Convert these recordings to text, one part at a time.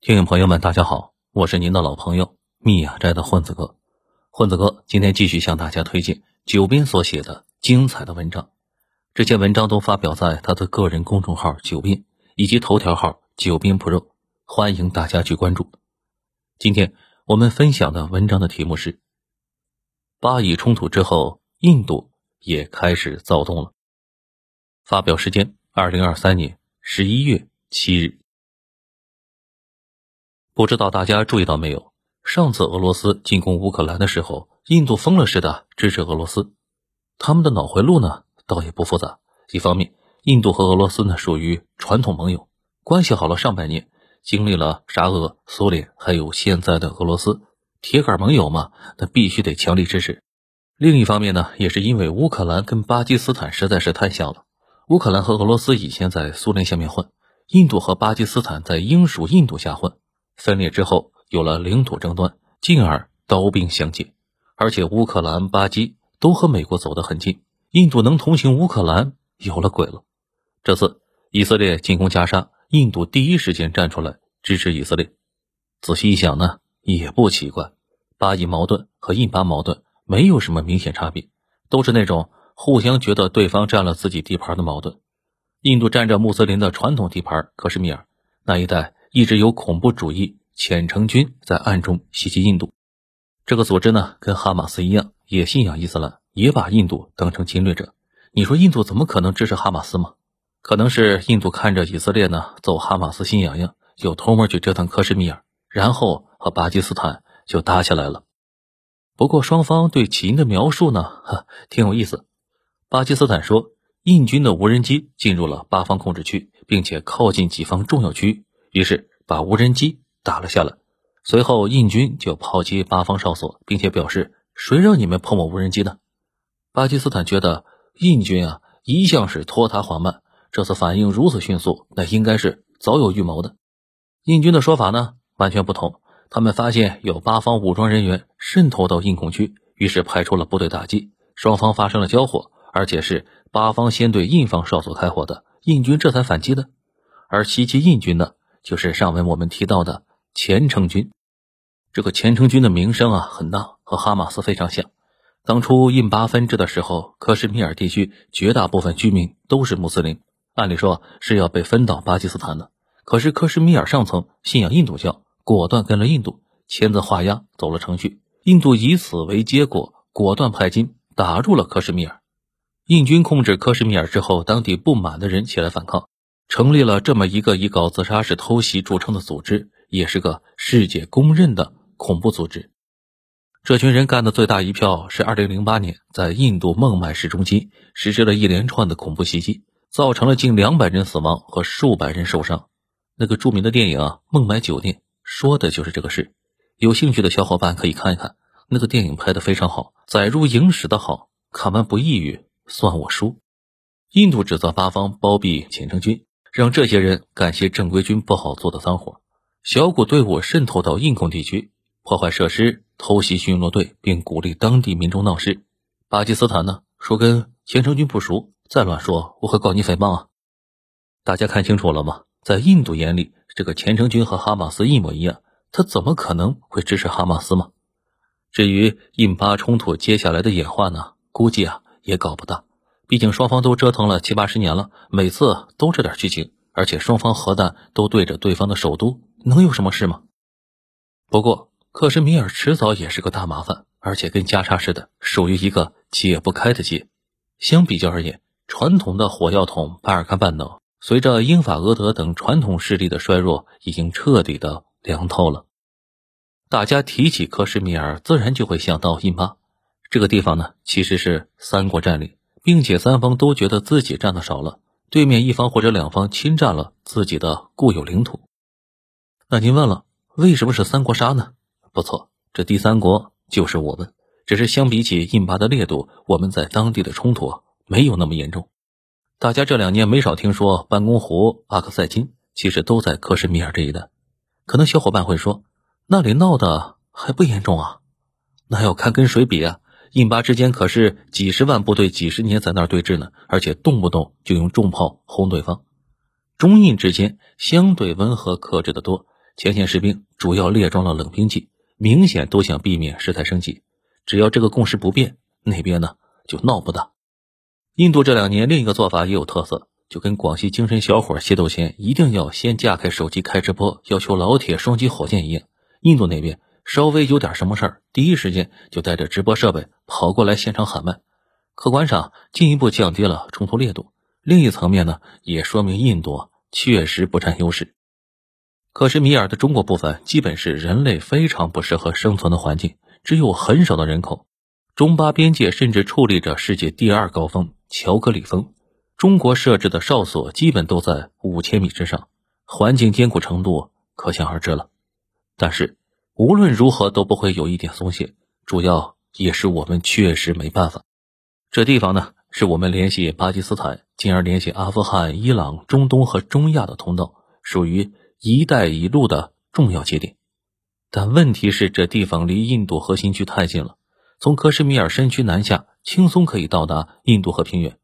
听众朋友们，大家好，我是您的老朋友密雅斋的混子哥。混子哥今天继续向大家推荐九斌所写的精彩的文章，这些文章都发表在他的个人公众号“九斌”以及头条号“九斌 Pro”，欢迎大家去关注。今天我们分享的文章的题目是：巴以冲突之后，印度也开始躁动了。发表时间：二零二三年十一月七日。不知道大家注意到没有？上次俄罗斯进攻乌克兰的时候，印度疯了似的支持俄罗斯。他们的脑回路呢，倒也不复杂。一方面，印度和俄罗斯呢属于传统盟友，关系好了上百年，经历了沙俄、苏联，还有现在的俄罗斯，铁杆盟友嘛，那必须得强力支持。另一方面呢，也是因为乌克兰跟巴基斯坦实在是太像了。乌克兰和俄罗斯以前在苏联下面混，印度和巴基斯坦在英属印度下混。分裂之后，有了领土争端，进而刀兵相见。而且乌克兰、巴基都和美国走得很近，印度能同情乌克兰，有了鬼了。这次以色列进攻加沙，印度第一时间站出来支持以色列。仔细一想呢，也不奇怪。巴以矛盾和印巴矛盾没有什么明显差别，都是那种互相觉得对方占了自己地盘的矛盾。印度占着穆斯林的传统地盘克什米尔那一带。一直有恐怖主义虔诚军在暗中袭击印度，这个组织呢，跟哈马斯一样，也信仰伊斯兰，也把印度当成侵略者。你说印度怎么可能支持哈马斯吗？可能是印度看着以色列呢走哈马斯心痒痒，就偷摸去折腾克什米尔，然后和巴基斯坦就打起来了。不过双方对起因的描述呢，哈，挺有意思。巴基斯坦说，印军的无人机进入了巴方控制区，并且靠近己方重要区域。于是把无人机打了下来，随后印军就炮击巴方哨所，并且表示：“谁让你们碰我无人机的？”巴基斯坦觉得印军啊一向是拖沓缓慢，这次反应如此迅速，那应该是早有预谋的。印军的说法呢完全不同，他们发现有巴方武装人员渗透到印控区，于是派出了部队打击，双方发生了交火，而且是巴方先对印方哨所开火的，印军这才反击的。而袭击印军呢？就是上文我们提到的虔诚军，这个虔诚军的名声啊很大，和哈马斯非常像。当初印巴分治的时候，克什米尔地区绝大部分居民都是穆斯林，按理说是要被分到巴基斯坦的。可是克什米尔上层信仰印度教，果断跟了印度，签字画押走了程序。印度以此为结果，果断派军打入了克什米尔。印军控制克什米尔之后，当地不满的人起来反抗。成立了这么一个以搞自杀式偷袭著称的组织，也是个世界公认的恐怖组织。这群人干的最大一票是2008年在印度孟买市中心实施了一连串的恐怖袭击，造成了近两百人死亡和数百人受伤。那个著名的电影《孟买酒店》说的就是这个事。有兴趣的小伙伴可以看一看，那个电影拍的非常好，载入影史的好看完不抑郁算我输。印度指责八方包庇虔诚军。让这些人干些正规军不好做的脏活，小股队伍渗透到印控地区，破坏设施，偷袭巡逻队，并鼓励当地民众闹事。巴基斯坦呢说跟虔诚军不熟，再乱说我会告你诽谤啊！大家看清楚了吗？在印度眼里，这个虔诚军和哈马斯一模一样，他怎么可能会支持哈马斯吗？至于印巴冲突接下来的演化呢，估计啊也搞不大。毕竟双方都折腾了七八十年了，每次都这点剧情，而且双方核弹都对着对方的首都，能有什么事吗？不过克什米尔迟早也是个大麻烦，而且跟加沙似的，属于一个解不开的结。相比较而言，传统的火药桶巴尔干半岛，随着英法俄德等传统势力的衰弱，已经彻底的凉透了。大家提起克什米尔，自然就会想到印巴这个地方呢，其实是三国占领。并且三方都觉得自己占的少了，对面一方或者两方侵占了自己的固有领土。那您问了，为什么是三国杀呢？不错，这第三国就是我们。只是相比起印巴的烈度，我们在当地的冲突没有那么严重。大家这两年没少听说班公湖、阿克塞金，其实都在克什米尔这一带。可能小伙伴会说，那里闹的还不严重啊？那要看跟谁比啊？印巴之间可是几十万部队几十年在那儿对峙呢，而且动不动就用重炮轰对方。中印之间相对温和克制的多，前线士兵主要列装了冷兵器，明显都想避免事态升级。只要这个共识不变，那边呢就闹不大。印度这两年另一个做法也有特色，就跟广西精神小伙械斗前一定要先架开手机开直播，要求老铁双击火箭一样。印度那边稍微有点什么事儿，第一时间就带着直播设备跑过来现场喊麦，客观上进一步降低了冲突烈度。另一层面呢，也说明印度确实不占优势。克什米尔的中国部分基本是人类非常不适合生存的环境，只有很少的人口。中巴边界甚至矗立着世界第二高峰乔戈里峰，中国设置的哨所基本都在五千米之上，环境艰苦程度可想而知了。但是无论如何都不会有一点松懈，主要也是我们确实没办法。这地方呢，是我们联系巴基斯坦，进而联系阿富汗、伊朗、中东和中亚的通道，属于“一带一路”的重要节点。但问题是，这地方离印度核心区太近了，从克什米尔山区南下，轻松可以到达印度河平原。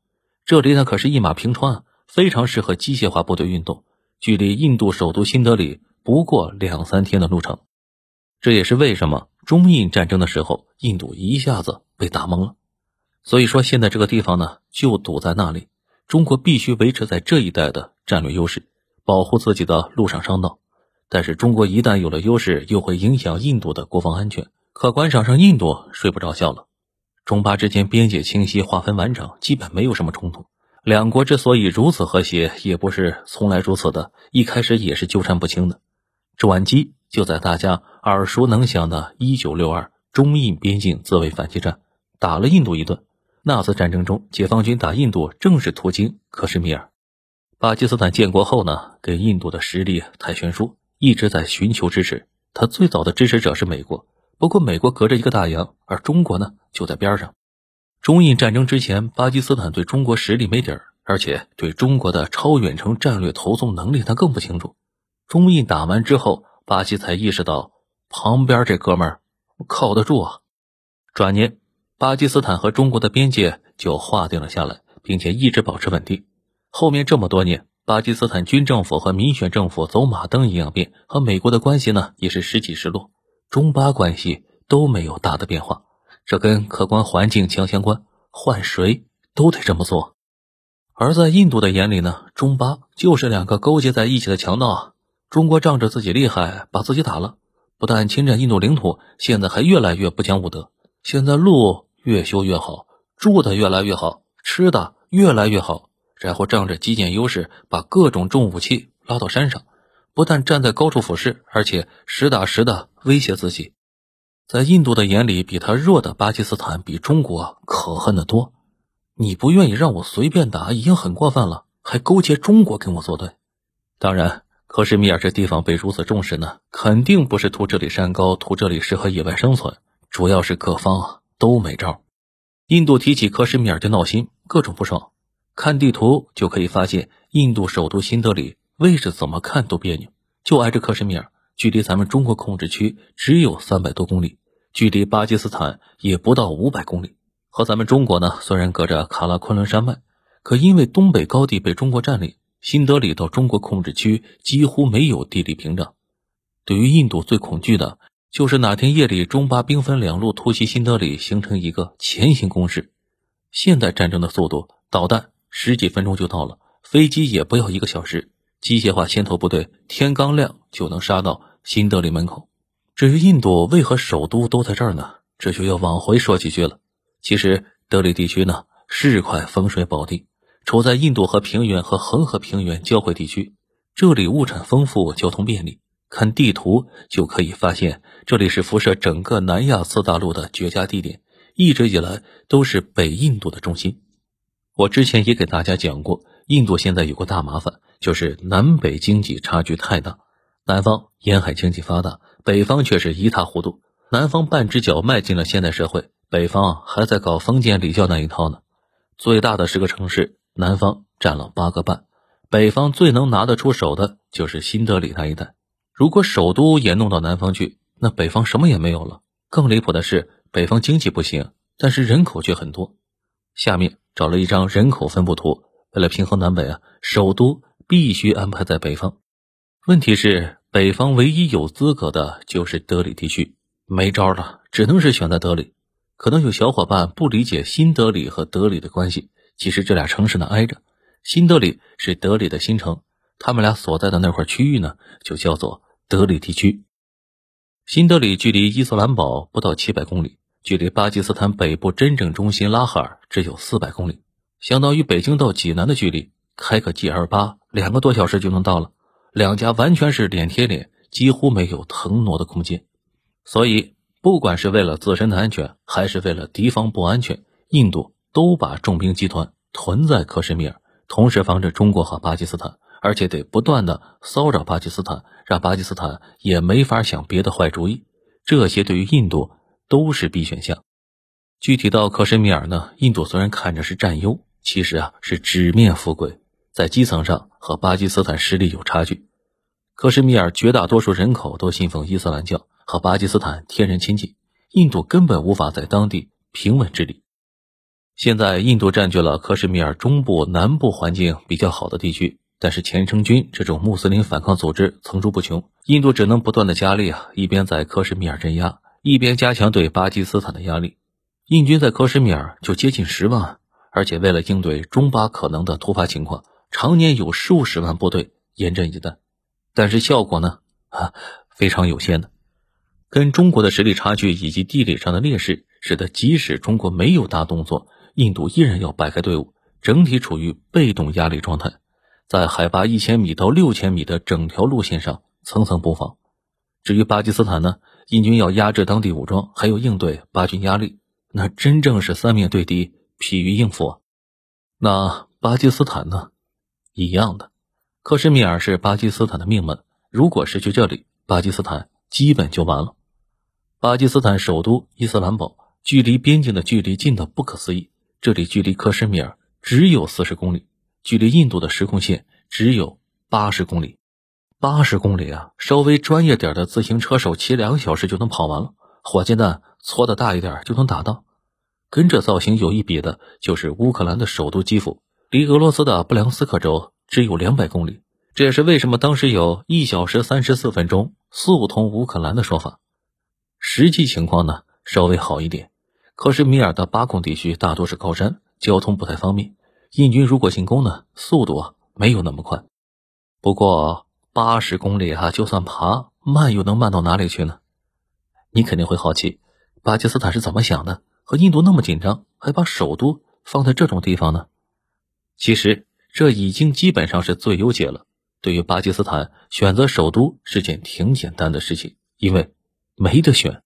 这里呢，可是一马平川，非常适合机械化部队运动，距离印度首都新德里。不过两三天的路程，这也是为什么中印战争的时候，印度一下子被打懵了。所以说，现在这个地方呢，就堵在那里。中国必须维持在这一带的战略优势，保护自己的陆上商道。但是，中国一旦有了优势，又会影响印度的国防安全，客观上印度睡不着觉了。中巴之间边界清晰，划分完整，基本没有什么冲突。两国之所以如此和谐，也不是从来如此的，一开始也是纠缠不清的。转机就在大家耳熟能详的1962中印边境自卫反击战，打了印度一顿。那次战争中，解放军打印度正是途经克什米尔。巴基斯坦建国后呢，给印度的实力太悬殊，一直在寻求支持。他最早的支持者是美国，不过美国隔着一个大洋，而中国呢就在边上。中印战争之前，巴基斯坦对中国实力没底儿，而且对中国的超远程战略投送能力他更不清楚。中印打完之后，巴西才意识到旁边这哥们儿靠得住啊。转年，巴基斯坦和中国的边界就划定了下来，并且一直保持稳定。后面这么多年，巴基斯坦军政府和民选政府走马灯一样变，和美国的关系呢也是时起时落，中巴关系都没有大的变化。这跟客观环境强相关，换谁都得这么做。而在印度的眼里呢，中巴就是两个勾结在一起的强盗啊。中国仗着自己厉害，把自己打了，不但侵占印度领土，现在还越来越不讲武德。现在路越修越好，住的越来越好，吃的越来越好，然后仗着基建优势，把各种重武器拉到山上，不但站在高处俯视，而且实打实的威胁自己。在印度的眼里，比他弱的巴基斯坦比中国可恨的多。你不愿意让我随便打，已经很过分了，还勾结中国跟我作对。当然。克什米尔这地方被如此重视呢，肯定不是图这里山高，图这里适合野外生存，主要是各方啊都没招。印度提起克什米尔就闹心，各种不爽。看地图就可以发现，印度首都新德里位置怎么看都别扭，就挨着克什米尔，距离咱们中国控制区只有三百多公里，距离巴基斯坦也不到五百公里。和咱们中国呢，虽然隔着喀拉昆仑山脉，可因为东北高地被中国占领。新德里到中国控制区几乎没有地理屏障。对于印度最恐惧的就是哪天夜里中巴兵分两路突袭新德里，形成一个前行攻势。现代战争的速度，导弹十几分钟就到了，飞机也不要一个小时，机械化先头部队天刚亮就能杀到新德里门口。至于印度为何首都都在这儿呢？这就要往回说几句了。其实德里地区呢是块风水宝地。处在印度河平原和恒河平原交汇地区，这里物产丰富，交通便利。看地图就可以发现，这里是辐射整个南亚次大陆的绝佳地点，一直以来都是北印度的中心。我之前也给大家讲过，印度现在有个大麻烦，就是南北经济差距太大。南方沿海经济发达，北方却是一塌糊涂。南方半只脚迈进了现代社会，北方还在搞封建礼教那一套呢。最大的十个城市。南方占了八个半，北方最能拿得出手的就是新德里那一带。如果首都也弄到南方去，那北方什么也没有了。更离谱的是，北方经济不行，但是人口却很多。下面找了一张人口分布图，为了平衡南北啊，首都必须安排在北方。问题是，北方唯一有资格的就是德里地区，没招了，只能是选在德里。可能有小伙伴不理解新德里和德里的关系，其实这俩城市呢挨着，新德里是德里的新城，他们俩所在的那块区域呢就叫做德里地区。新德里距离伊斯兰堡不到七百公里，距离巴基斯坦北部真正中心拉哈尔只有四百公里，相当于北京到济南的距离，开个 G 二八两个多小时就能到了。两家完全是脸贴脸，几乎没有腾挪的空间，所以不管是为了自身的安全，还是为了敌方不安全，印度都把重兵集团屯在克什米尔，同时防着中国和巴基斯坦，而且得不断的骚扰巴基斯坦，让巴基斯坦也没法想别的坏主意。这些对于印度都是 B 选项。具体到克什米尔呢，印度虽然看着是占优，其实啊是纸面富贵。在基层上和巴基斯坦实力有差距，克什米尔绝大多数人口都信奉伊斯兰教，和巴基斯坦天然亲近，印度根本无法在当地平稳治理。现在印度占据了克什米尔中部、南部环境比较好的地区，但是虔诚军这种穆斯林反抗组织层出不穷，印度只能不断的加力啊，一边在克什米尔镇压，一边加强对巴基斯坦的压力。印军在克什米尔就接近十万，而且为了应对中巴可能的突发情况。常年有数十万部队严阵以待，但是效果呢啊非常有限的。跟中国的实力差距以及地理上的劣势，使得即使中国没有大动作，印度依然要摆开队伍，整体处于被动压力状态，在海拔一千米到六千米的整条路线上层层布防。至于巴基斯坦呢，印军要压制当地武装，还有应对巴军压力，那真正是三面对敌，疲于应付。啊那巴基斯坦呢？一样的，克什米尔是巴基斯坦的命门。如果失去这里，巴基斯坦基本就完了。巴基斯坦首都伊斯兰堡距离边境的距离近的不可思议，这里距离克什米尔只有四十公里，距离印度的实控线只有八十公里。八十公里啊，稍微专业点的自行车手骑两个小时就能跑完了，火箭弹搓的大一点就能打到。跟这造型有一比的，就是乌克兰的首都基辅。离俄罗斯的布良斯克州只有两百公里，这也是为什么当时有一小时三十四分钟速通乌克兰的说法。实际情况呢，稍微好一点。克什米尔的巴控地区大多是高山，交通不太方便。印军如果进攻呢，速度啊没有那么快。不过八十公里啊，就算爬慢，又能慢到哪里去呢？你肯定会好奇，巴基斯坦是怎么想的？和印度那么紧张，还把首都放在这种地方呢？其实这已经基本上是最优解了。对于巴基斯坦，选择首都是件挺简单的事情，因为没得选。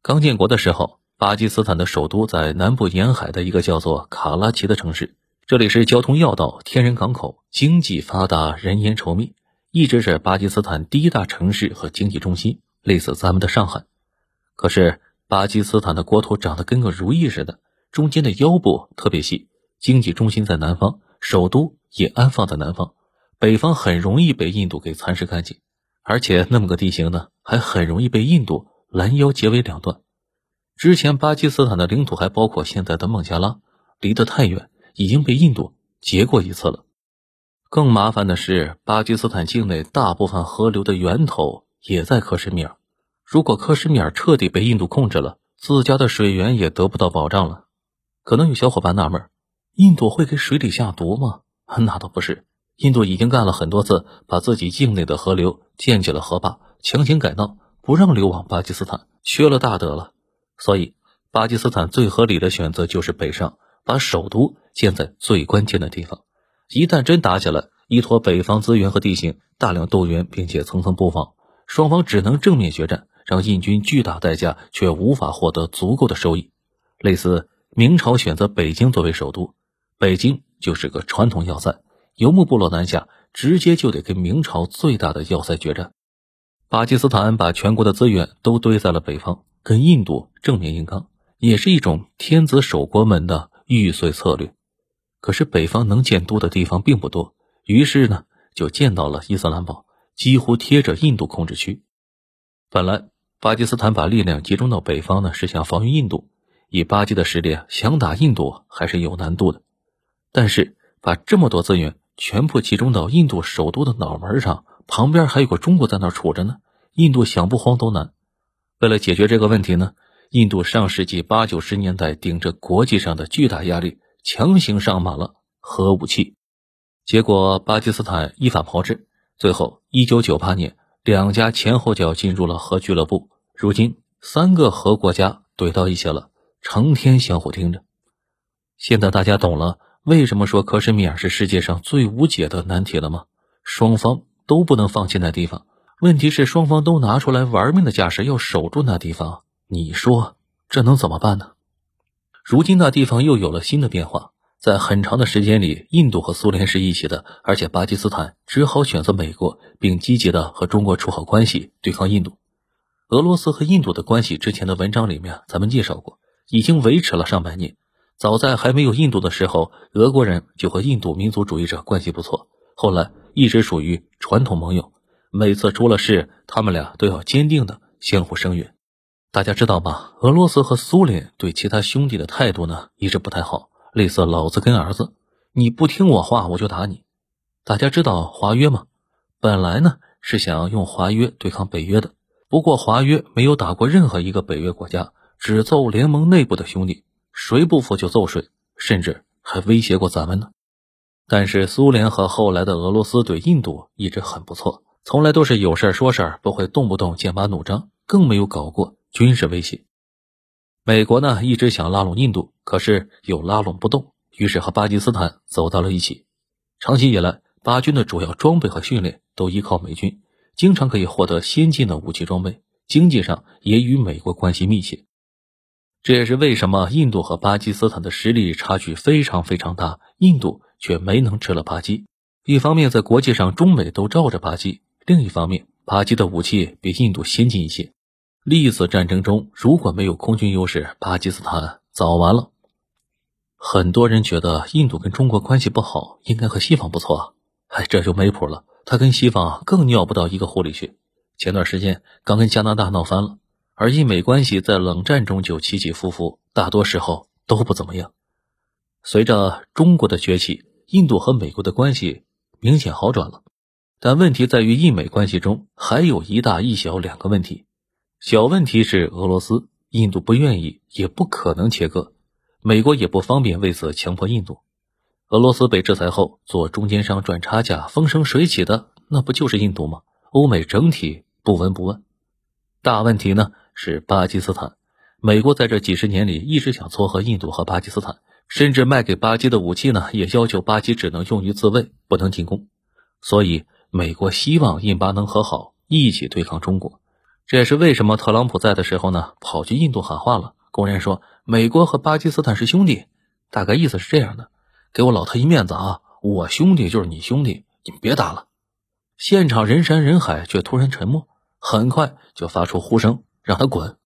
刚建国的时候，巴基斯坦的首都在南部沿海的一个叫做卡拉奇的城市，这里是交通要道、天然港口，经济发达，人烟稠密，一直是巴基斯坦第一大城市和经济中心，类似咱们的上海。可是巴基斯坦的国土长得跟个如意似的，中间的腰部特别细。经济中心在南方，首都也安放在南方，北方很容易被印度给蚕食干净，而且那么个地形呢，还很容易被印度拦腰截为两段。之前巴基斯坦的领土还包括现在的孟加拉，离得太远，已经被印度截过一次了。更麻烦的是，巴基斯坦境内大部分河流的源头也在克什米尔，如果克什米尔彻底被印度控制了，自家的水源也得不到保障了。可能有小伙伴纳闷。印度会给水里下毒吗？那倒不是，印度已经干了很多次，把自己境内的河流建起了河坝，强行改道，不让流往巴基斯坦，缺了大德了。所以，巴基斯坦最合理的选择就是北上，把首都建在最关键的地方。一旦真打起来，依托北方资源和地形，大量动员，并且层层布防，双方只能正面决战，让印军巨大代价却无法获得足够的收益，类似明朝选择北京作为首都。北京就是个传统要塞，游牧部落南下，直接就得跟明朝最大的要塞决战。巴基斯坦把全国的资源都堆在了北方，跟印度正面硬刚，也是一种天子守国门的玉碎策略。可是北方能建都的地方并不多，于是呢，就建到了伊斯兰堡，几乎贴着印度控制区。本来巴基斯坦把力量集中到北方呢，是想防御印度，以巴基的实力，想打印度还是有难度的。但是把这么多资源全部集中到印度首都的脑门上，旁边还有个中国在那杵着呢，印度想不慌都难。为了解决这个问题呢，印度上世纪八九十年代顶着国际上的巨大压力，强行上马了核武器。结果巴基斯坦依法炮制，最后一九九八年两家前后脚进入了核俱乐部。如今三个核国家怼到一起了，成天相互盯着。现在大家懂了，为什么说克什米尔是世界上最无解的难题了吗？双方都不能放弃那地方。问题是双方都拿出来玩命的架势，要守住那地方。你说这能怎么办呢？如今那地方又有了新的变化。在很长的时间里，印度和苏联是一起的，而且巴基斯坦只好选择美国，并积极的和中国处好关系，对抗印度。俄罗斯和印度的关系，之前的文章里面咱们介绍过，已经维持了上百年。早在还没有印度的时候，俄国人就和印度民族主义者关系不错，后来一直属于传统盟友。每次出了事，他们俩都要坚定的相互声援。大家知道吗？俄罗斯和苏联对其他兄弟的态度呢，一直不太好，类似老子跟儿子，你不听我话，我就打你。大家知道华约吗？本来呢是想用华约对抗北约的，不过华约没有打过任何一个北约国家，只揍联盟内部的兄弟，谁不服就揍谁，甚至还威胁过咱们呢。但是苏联和后来的俄罗斯对印度一直很不错。从来都是有事说事不会动不动剑拔弩张，更没有搞过军事威胁。美国呢一直想拉拢印度，可是又拉拢不动，于是和巴基斯坦走到了一起。长期以来，巴军的主要装备和训练都依靠美军，经常可以获得先进的武器装备，经济上也与美国关系密切。这也是为什么印度和巴基斯坦的实力差距非常非常大，印度却没能吃了巴基。一方面，在国际上，中美都罩着巴基。另一方面，巴基的武器比印度先进一些。历次战争中，如果没有空军优势，巴基斯坦早完了。很多人觉得印度跟中国关系不好，应该和西方不错。哎，这就没谱了。他跟西方更尿不到一个壶里去。前段时间刚跟加拿大闹翻了，而印美关系在冷战中就起起伏伏，大多时候都不怎么样。随着中国的崛起，印度和美国的关系明显好转了。但问题在于，印美关系中还有一大一小两个问题。小问题是俄罗斯、印度不愿意，也不可能切割，美国也不方便为此强迫印度。俄罗斯被制裁后，做中间商赚差价、风生水起的，那不就是印度吗？欧美整体不闻不问。大问题呢是巴基斯坦，美国在这几十年里一直想撮合印度和巴基斯坦，甚至卖给巴基的武器呢，也要求巴基只能用于自卫，不能进攻。所以。美国希望印巴能和好，一起对抗中国。这也是为什么特朗普在的时候呢，跑去印度喊话了，公然说美国和巴基斯坦是兄弟。大概意思是这样的：给我老特一面子啊，我兄弟就是你兄弟，你们别打了。现场人山人海，却突然沉默，很快就发出呼声，让他滚。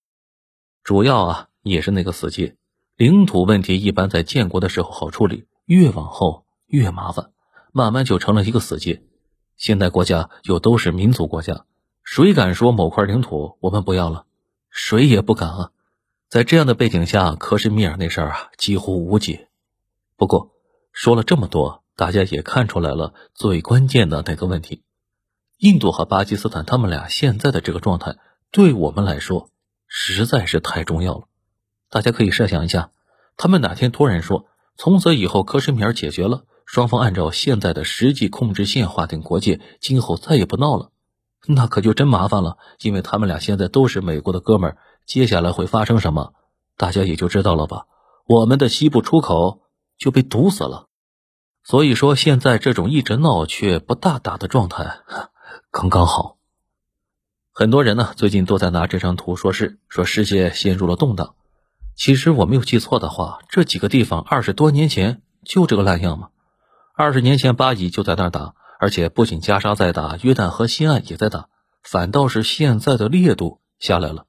主要啊，也是那个死结，领土问题一般在建国的时候好处理，越往后越麻烦，慢慢就成了一个死结。现代国家又都是民族国家，谁敢说某块领土我们不要了？谁也不敢啊！在这样的背景下，克什米尔那事儿啊，几乎无解。不过说了这么多，大家也看出来了最关键的那个问题：印度和巴基斯坦他们俩现在的这个状态，对我们来说实在是太重要了。大家可以设想一下，他们哪天突然说，从此以后克什米尔解决了。双方按照现在的实际控制线划定国界，今后再也不闹了，那可就真麻烦了。因为他们俩现在都是美国的哥们儿，接下来会发生什么，大家也就知道了吧？我们的西部出口就被堵死了。所以说，现在这种一直闹却不大打的状态，刚刚好。很多人呢，最近都在拿这张图说事，说世界陷入了动荡。其实我没有记错的话，这几个地方二十多年前就这个烂样吗？二十年前，巴以就在那儿打，而且不仅加沙在打，约旦河西岸也在打，反倒是现在的烈度下来了。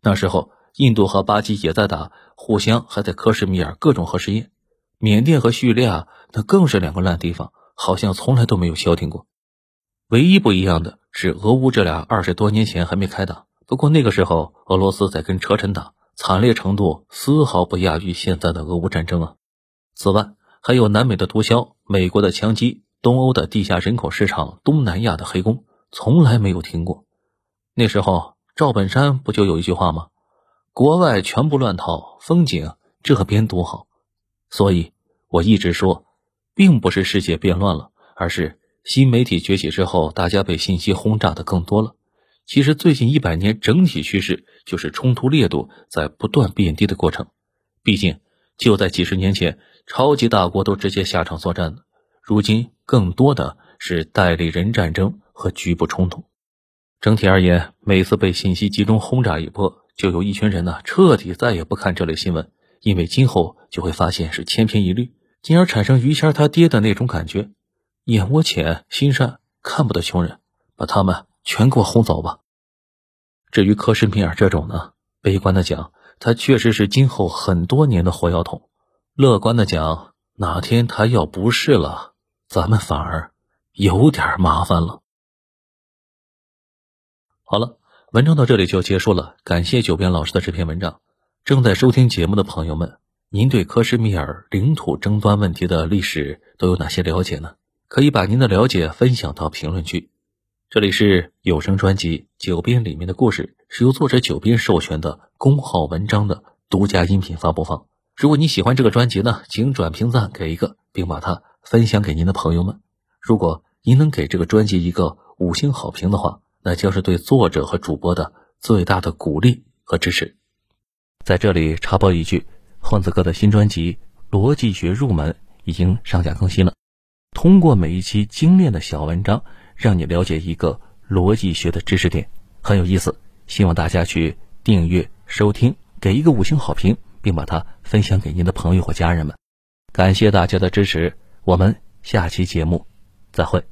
那时候，印度和巴基也在打，互相还在克什米尔各种核试验。缅甸和叙利亚那更是两个烂地方，好像从来都没有消停过。唯一不一样的是，俄乌这俩二十多年前还没开打，不过那个时候俄罗斯在跟车臣打，惨烈程度丝毫不亚于现在的俄乌战争啊。此外，还有南美的毒枭、美国的枪击、东欧的地下人口市场、东南亚的黑工，从来没有停过。那时候赵本山不就有一句话吗？国外全部乱套，风景这边独好。所以我一直说，并不是世界变乱了，而是新媒体崛起之后，大家被信息轰炸的更多了。其实最近一百年整体趋势就是冲突烈度在不断变低的过程。毕竟就在几十年前，超级大国都直接下场作战的，如今更多的是代理人战争和局部冲突。整体而言，每次被信息集中轰炸一波，就有一群人呢彻底再也不看这类新闻，因为今后就会发现是千篇一律，进而产生于谦他爹的那种感觉：眼窝浅、心善，看不得穷人，把他们。全给我轰走吧！至于柯什米尔这种呢，悲观的讲，他确实是今后很多年的火药桶；乐观的讲，哪天他要不是了，咱们反而有点麻烦了。好了，文章到这里就结束了，感谢九编老师的这篇文章。正在收听节目的朋友们，您对克什米尔领土争端问题的历史都有哪些了解呢？可以把您的了解分享到评论区。这里是有声专辑《九编》里面的故事，是由作者九编授权的公号文章的独家音频发布方。如果你喜欢这个专辑呢，请转评赞给一个，并把它分享给您的朋友们。如果您能给这个专辑一个五星好评的话，那将是对作者和主播的最大的鼓励和支持。在这里插播一句，混子哥的新专辑《逻辑学入门》已经上架更新了。通过每一期精炼的小文章。让你了解一个逻辑学的知识点，很有意思。希望大家去订阅、收听，给一个五星好评，并把它分享给您的朋友或家人们。感谢大家的支持，我们下期节目再会。